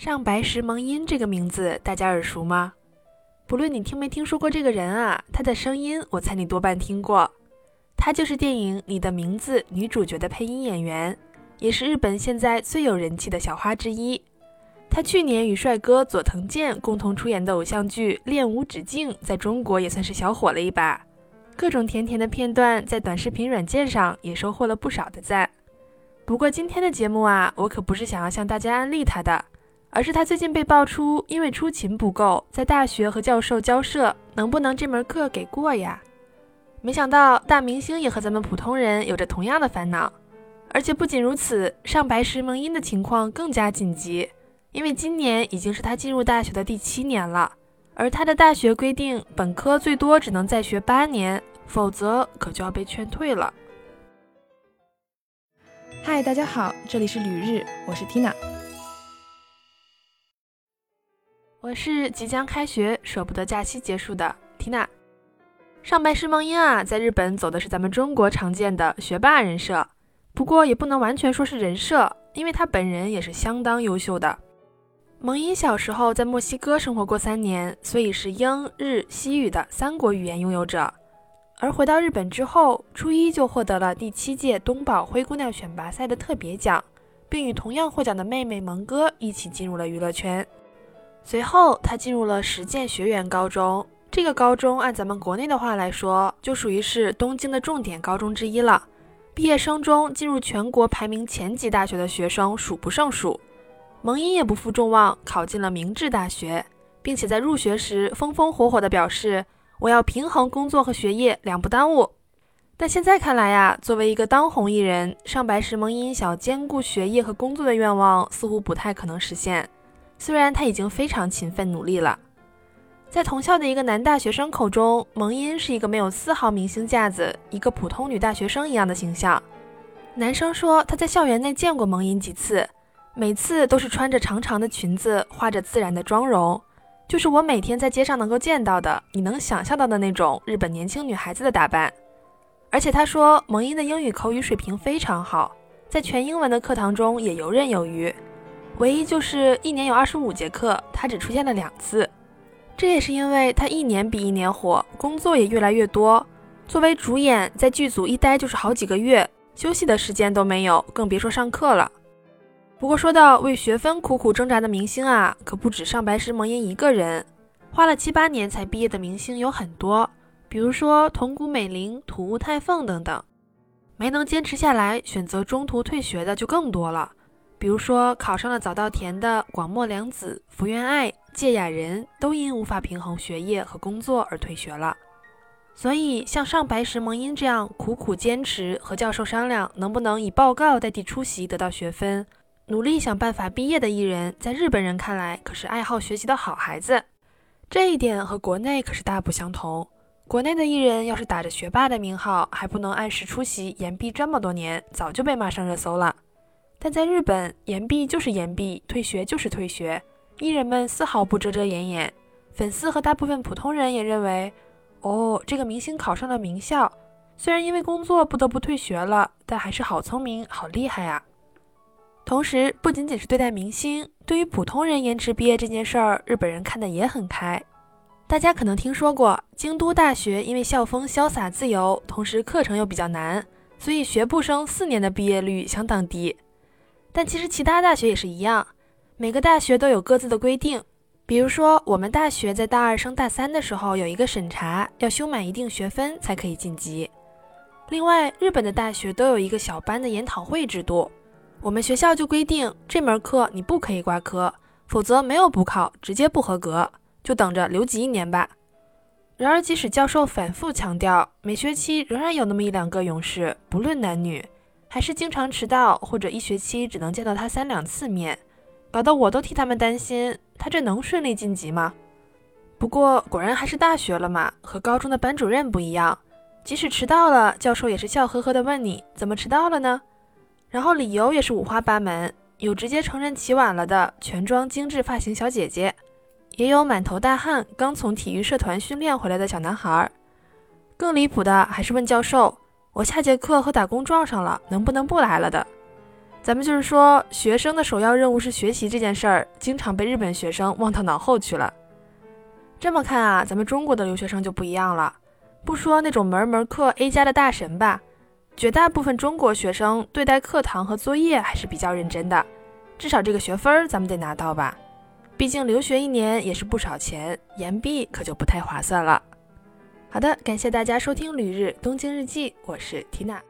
上白石萌音这个名字大家耳熟吗？不论你听没听说过这个人啊，他的声音我猜你多半听过。他就是电影《你的名字》女主角的配音演员，也是日本现在最有人气的小花之一。他去年与帅哥佐藤健共同出演的偶像剧《恋无止境》在中国也算是小火了一把，各种甜甜的片段在短视频软件上也收获了不少的赞。不过今天的节目啊，我可不是想要向大家安利他的。而是他最近被爆出，因为出勤不够，在大学和教授交涉，能不能这门课给过呀？没想到大明星也和咱们普通人有着同样的烦恼，而且不仅如此，上白石萌音的情况更加紧急，因为今年已经是他进入大学的第七年了，而他的大学规定，本科最多只能再学八年，否则可就要被劝退了。嗨，大家好，这里是旅日，我是 Tina。我是即将开学、舍不得假期结束的缇娜。上白石萌音啊，在日本走的是咱们中国常见的学霸人设，不过也不能完全说是人设，因为他本人也是相当优秀的。萌音小时候在墨西哥生活过三年，所以是英、日、西语的三国语言拥有者。而回到日本之后，初一就获得了第七届东宝灰姑娘选拔赛的特别奖，并与同样获奖的妹妹萌哥一起进入了娱乐圈。随后，他进入了实践学园高中。这个高中按咱们国内的话来说，就属于是东京的重点高中之一了。毕业生中进入全国排名前几大学的学生数不胜数。萌音也不负众望，考进了明治大学，并且在入学时风风火火地表示：“我要平衡工作和学业，两不耽误。”但现在看来呀，作为一个当红艺人，上白石萌音想兼顾学业和工作的愿望似乎不太可能实现。虽然他已经非常勤奋努力了，在同校的一个男大学生口中，蒙音是一个没有丝毫明星架子、一个普通女大学生一样的形象。男生说他在校园内见过蒙音几次，每次都是穿着长长的裙子，化着自然的妆容，就是我每天在街上能够见到的，你能想象到的那种日本年轻女孩子的打扮。而且他说蒙音的英语口语水平非常好，在全英文的课堂中也游刃有余。唯一就是一年有二十五节课，他只出现了两次。这也是因为他一年比一年火，工作也越来越多。作为主演，在剧组一待就是好几个月，休息的时间都没有，更别说上课了。不过说到为学分苦苦挣扎的明星啊，可不止上白石萌音一个人。花了七八年才毕业的明星有很多，比如说桐谷美玲、土屋太凤等等。没能坚持下来，选择中途退学的就更多了。比如说，考上了早稻田的广末凉子、福原爱、芥雅人都因无法平衡学业和工作而退学了。所以，像上白石萌音这样苦苦坚持，和教授商量能不能以报告代替出席得到学分，努力想办法毕业的艺人，在日本人看来可是爱好学习的好孩子。这一点和国内可是大不相同。国内的艺人要是打着学霸的名号，还不能按时出席，延毕这么多年，早就被骂上热搜了。但在日本，延毕就是延毕，退学就是退学，艺人们丝毫不遮遮掩掩。粉丝和大部分普通人也认为，哦，这个明星考上了名校，虽然因为工作不得不退学了，但还是好聪明、好厉害啊。同时，不仅仅是对待明星，对于普通人延迟毕业这件事儿，日本人看得也很开。大家可能听说过，京都大学因为校风潇洒自由，同时课程又比较难，所以学部生四年的毕业率相当低。但其实其他大学也是一样，每个大学都有各自的规定。比如说，我们大学在大二升大三的时候有一个审查，要修满一定学分才可以晋级。另外，日本的大学都有一个小班的研讨会制度，我们学校就规定这门课你不可以挂科，否则没有补考，直接不合格，就等着留级一年吧。然而，即使教授反复强调，每学期仍然有那么一两个勇士，不论男女。还是经常迟到，或者一学期只能见到他三两次面，搞得我都替他们担心，他这能顺利晋级吗？不过果然还是大学了嘛，和高中的班主任不一样，即使迟到了，教授也是笑呵呵地问你怎么迟到了呢？然后理由也是五花八门，有直接承认起晚了的全妆精致发型小姐姐，也有满头大汗刚从体育社团训练回来的小男孩，更离谱的还是问教授。我下节课和打工撞上了，能不能不来了的？咱们就是说，学生的首要任务是学习这件事儿，经常被日本学生忘到脑后去了。这么看啊，咱们中国的留学生就不一样了。不说那种门门课 A 加的大神吧，绝大部分中国学生对待课堂和作业还是比较认真的，至少这个学分咱们得拿到吧。毕竟留学一年也是不少钱，延毕可就不太划算了。好的，感谢大家收听《旅日东京日记》，我是缇娜。